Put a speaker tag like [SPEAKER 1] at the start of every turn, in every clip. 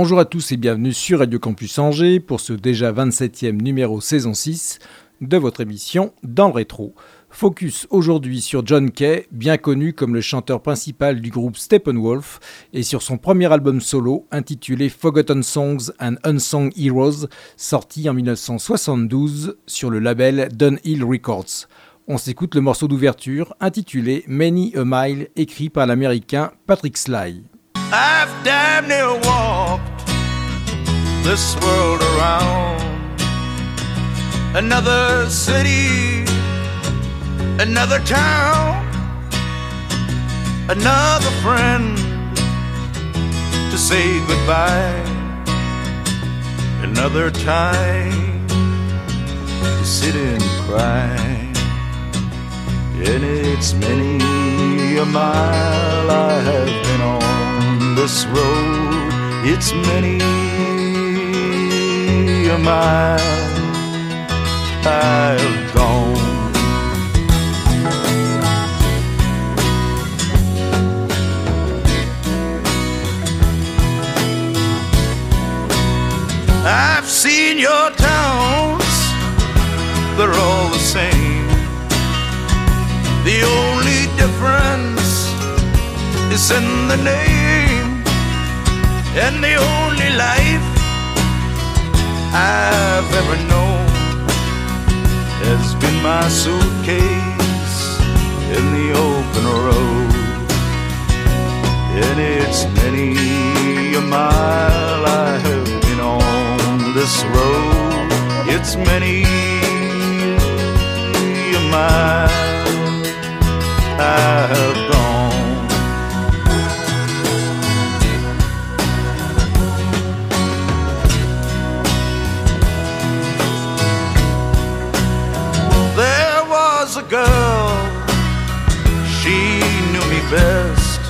[SPEAKER 1] Bonjour à tous et bienvenue sur Radio Campus Angers pour ce déjà 27e numéro saison 6 de votre émission Dans le rétro. Focus aujourd'hui sur John Kay, bien connu comme le chanteur principal du groupe Steppenwolf, et sur son premier album solo intitulé Forgotten Songs and Unsung Heroes, sorti en 1972 sur le label Dunhill Records. On s'écoute le morceau d'ouverture intitulé Many a Mile, écrit par l'américain Patrick Sly.
[SPEAKER 2] This world around. Another city, another town, another friend to say goodbye. Another time to sit and cry. And it's many a mile I have been on this road, it's many a mile I've gone. I've seen your towns, they're all the same. The only difference is in the name and the only life I've ever known has been my suitcase in the open road. And it's many a mile I have been on this road. It's many a mile I have gone. Girl, she knew me best.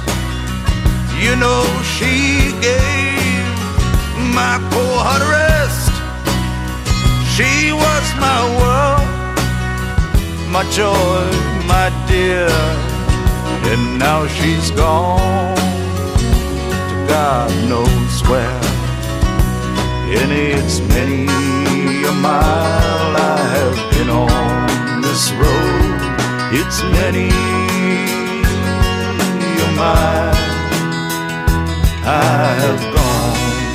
[SPEAKER 2] You know, she gave my poor heart rest. She was my world, my joy, my dear. And now she's gone to God knows where. And it's many a mile I have been on this road it's many a mile I have gone.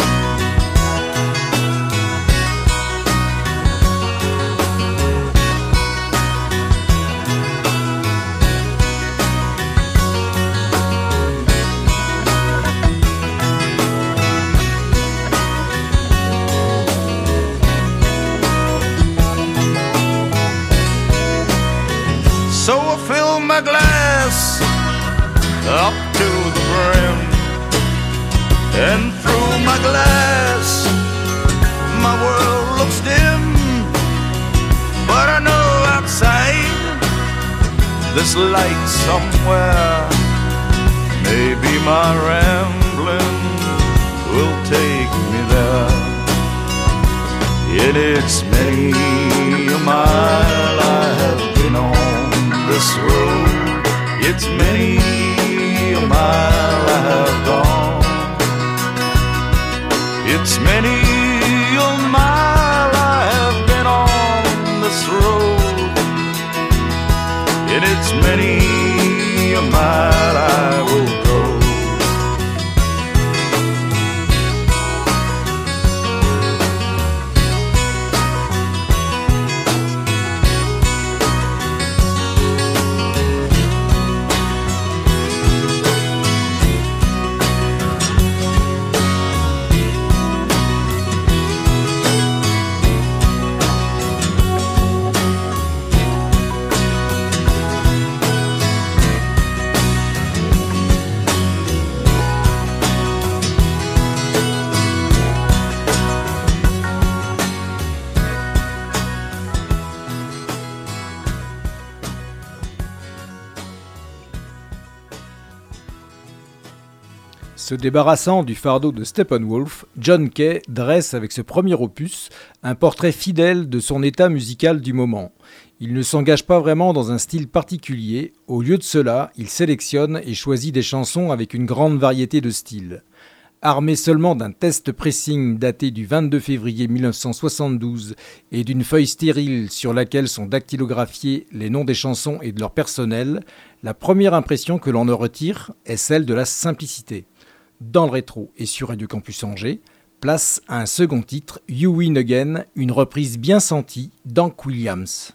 [SPEAKER 1] Se débarrassant du fardeau de Steppenwolf, John Kay dresse avec ce premier opus un portrait fidèle de son état musical du moment. Il ne s'engage pas vraiment dans un style particulier, au lieu de cela, il sélectionne et choisit des chansons avec une grande variété de styles. Armé seulement d'un test pressing daté du 22 février 1972 et d'une feuille stérile sur laquelle sont dactylographiés les noms des chansons et de leur personnel, la première impression que l'on en retire est celle de la simplicité dans le rétro et sur Radio Campus Angers, place à un second titre, You Win Again, une reprise bien sentie d'Hank Williams.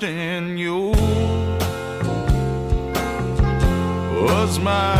[SPEAKER 2] Trust in you was my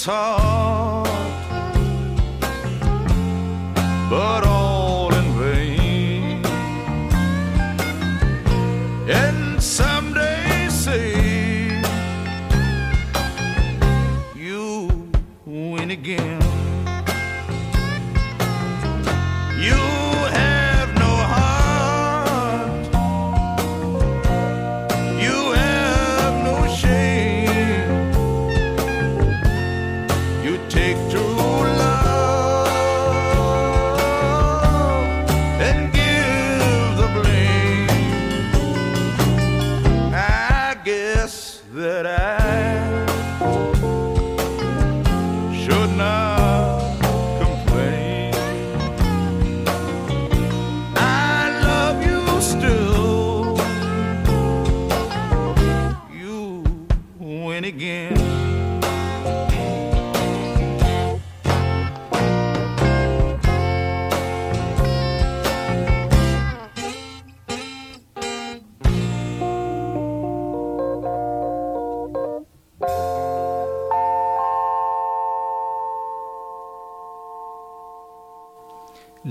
[SPEAKER 2] saw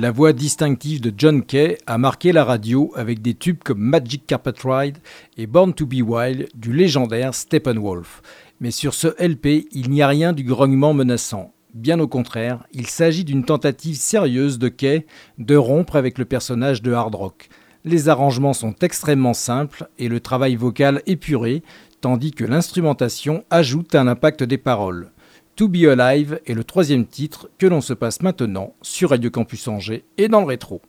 [SPEAKER 1] La voix distinctive de John Kay a marqué la radio avec des tubes comme Magic Carpet Ride et Born to Be Wild du légendaire Steppenwolf. Mais sur ce LP, il n'y a rien du grognement menaçant. Bien au contraire, il s'agit d'une tentative sérieuse de Kay de rompre avec le personnage de hard rock. Les arrangements sont extrêmement simples et le travail vocal épuré, tandis que l'instrumentation ajoute un impact des paroles. To Be Alive est le troisième titre que l'on se passe maintenant sur Radio Campus Angers et dans le rétro.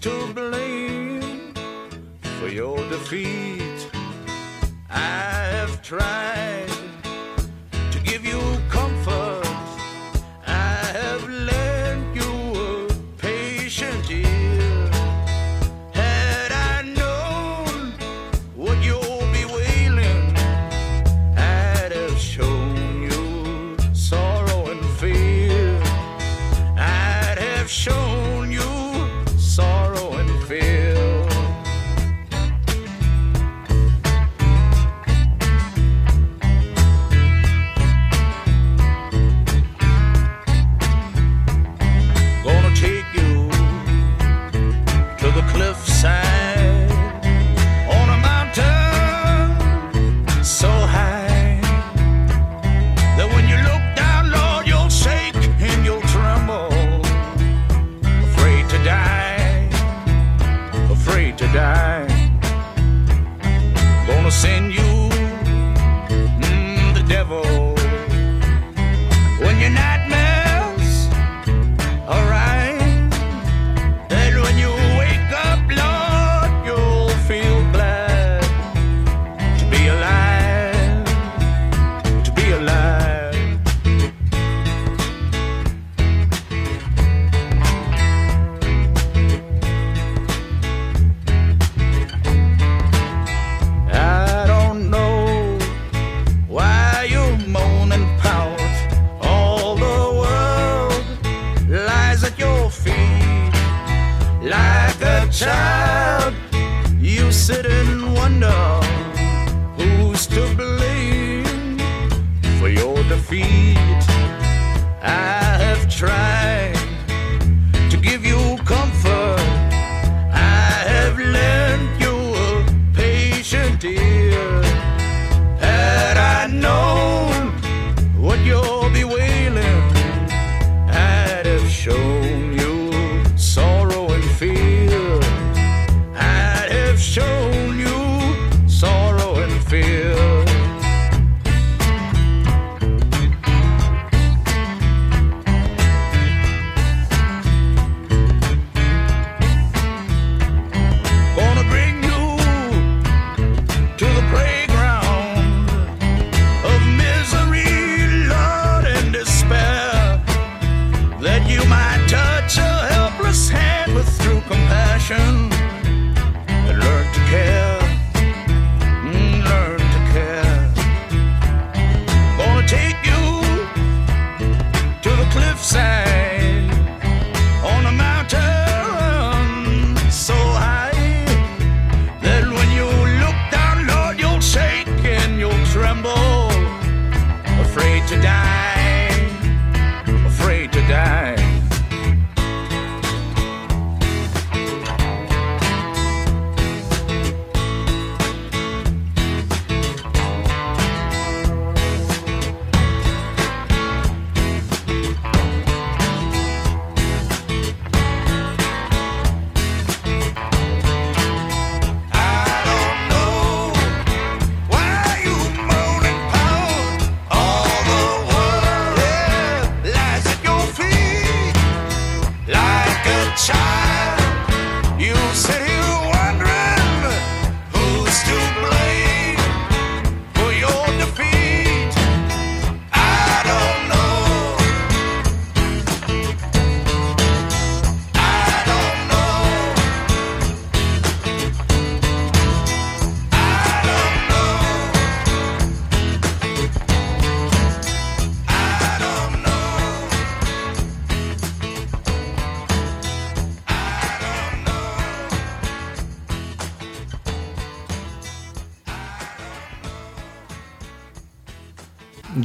[SPEAKER 2] to believe. feet. I have tried. through compassion and learn to care.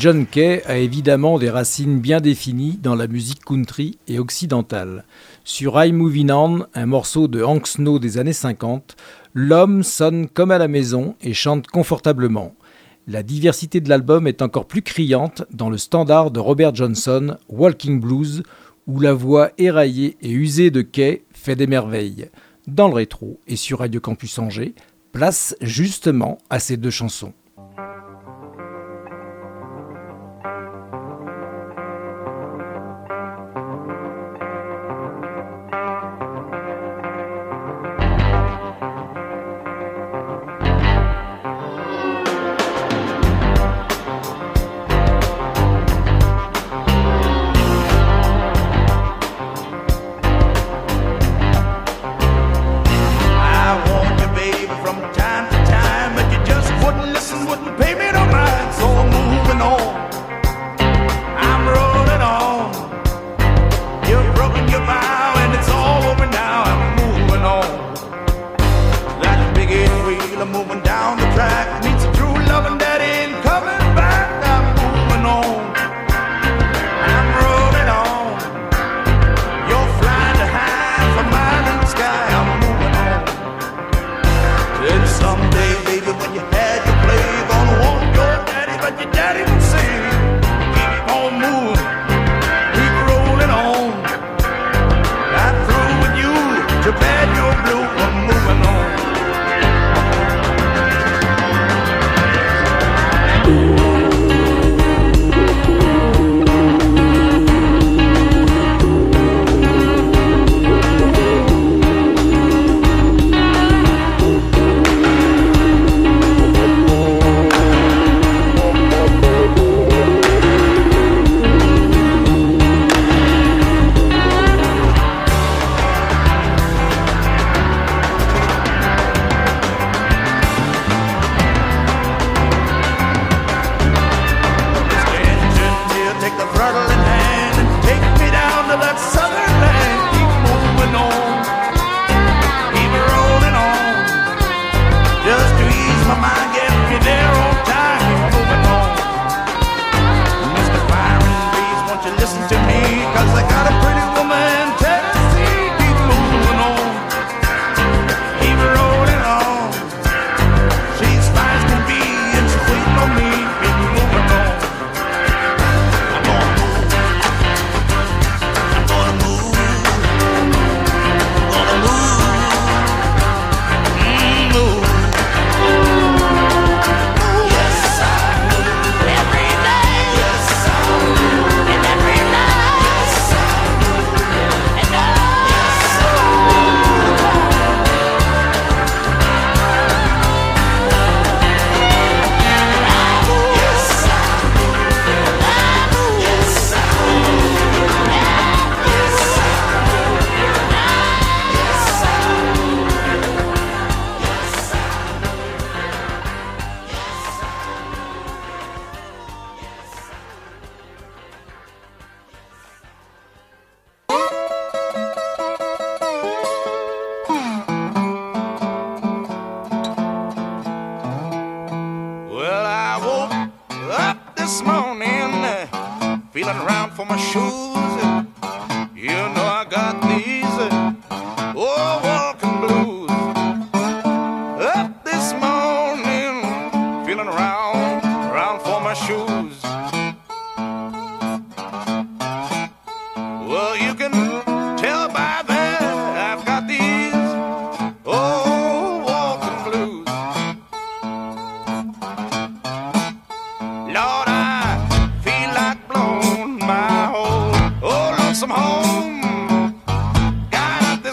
[SPEAKER 2] John Kay a évidemment des racines bien définies dans la musique country et occidentale. Sur I Moving On, un morceau de Hank Snow des années 50, l'homme sonne comme à la maison et chante confortablement. La diversité de l'album est encore plus criante dans le standard de Robert Johnson, Walking Blues, où la voix éraillée et usée de Kay fait des merveilles. Dans le rétro et sur Radio Campus Angers, place justement à ces deux chansons.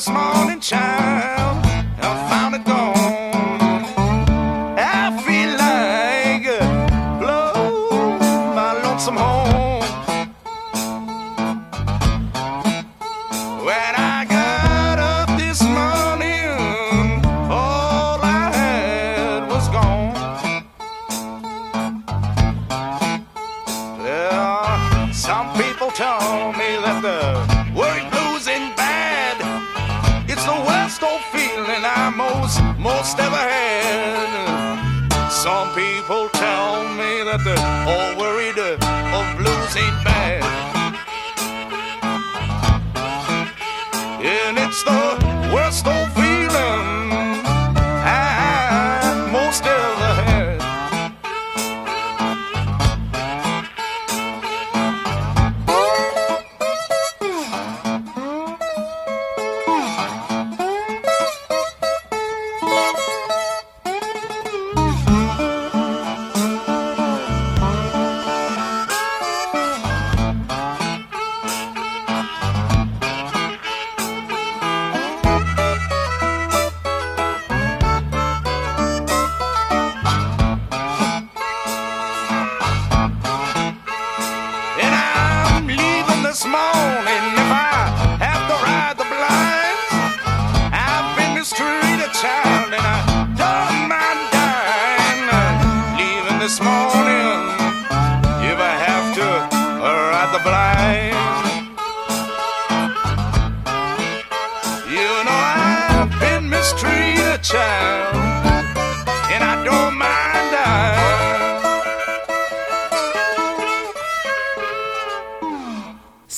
[SPEAKER 2] this morning shine.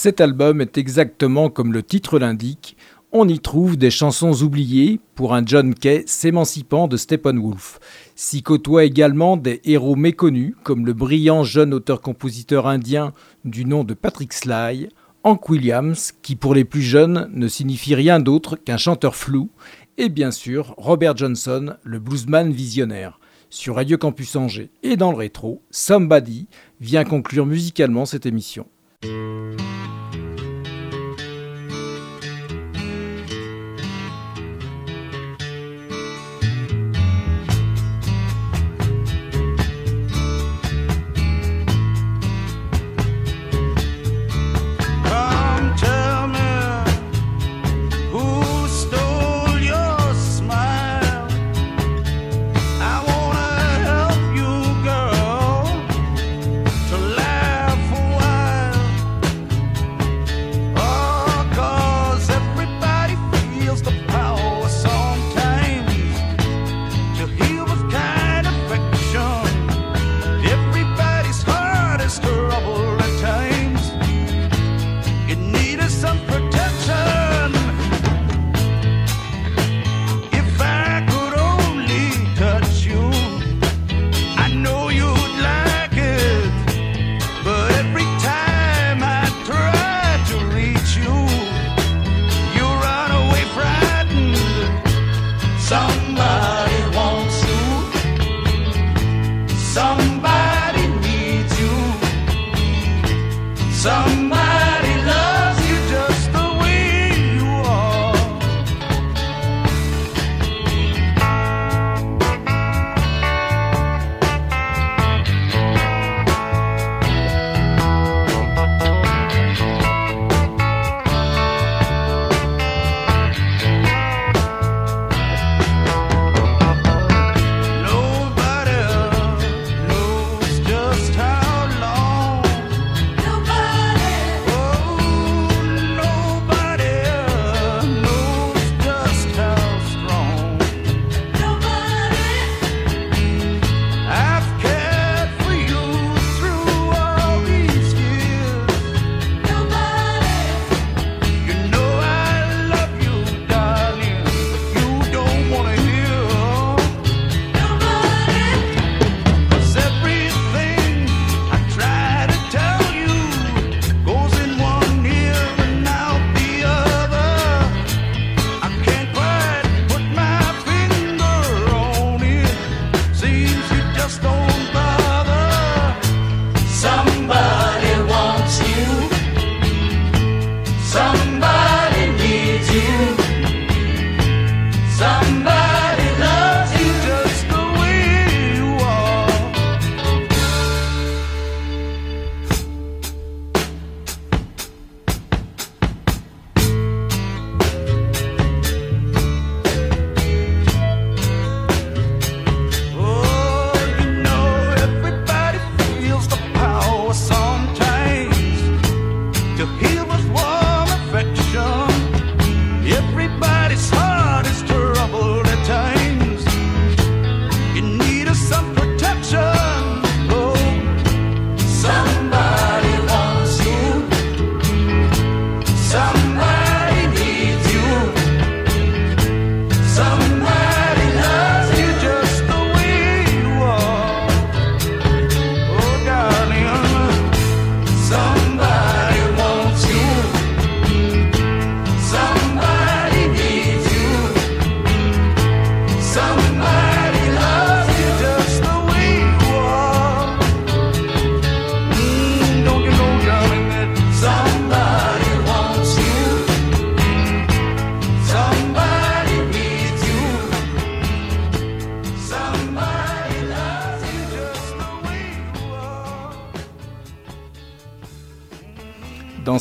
[SPEAKER 1] Cet album est exactement comme le titre l'indique. On y trouve des chansons oubliées pour un John Kay s'émancipant de Steppenwolf. S'y côtoient également des héros méconnus comme le brillant jeune auteur-compositeur indien du nom de Patrick Sly, Hank Williams, qui pour les plus jeunes ne signifie rien d'autre qu'un chanteur flou, et bien sûr Robert Johnson, le bluesman visionnaire. Sur Radio Campus Angers et dans le rétro, Somebody vient conclure musicalement cette émission.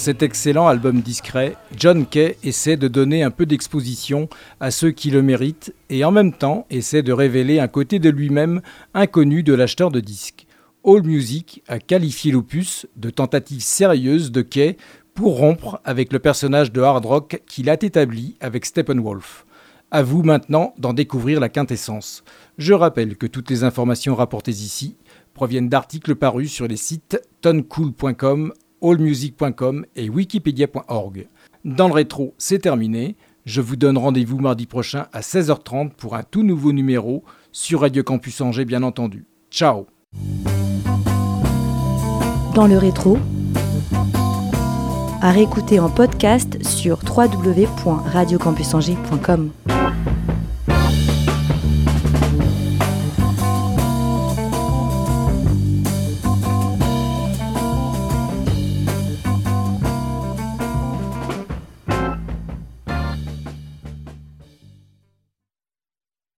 [SPEAKER 1] Cet excellent album discret, John Kay essaie de donner un peu d'exposition à ceux qui le méritent et en même temps essaie de révéler un côté de lui-même inconnu de l'acheteur de disques. All Music a qualifié l'opus de tentative sérieuse de Kay pour rompre avec le personnage de hard rock qu'il a établi avec Steppenwolf. À vous maintenant d'en découvrir la quintessence. Je rappelle que toutes les informations rapportées ici proviennent d'articles parus sur les sites toncool.com, allmusic.com et wikipedia.org. Dans le rétro, c'est terminé. Je vous donne rendez-vous mardi prochain à 16h30 pour un tout nouveau numéro sur Radio Campus Angers, bien entendu. Ciao
[SPEAKER 3] Dans le rétro, à réécouter en podcast sur www.radiocampusangers.com.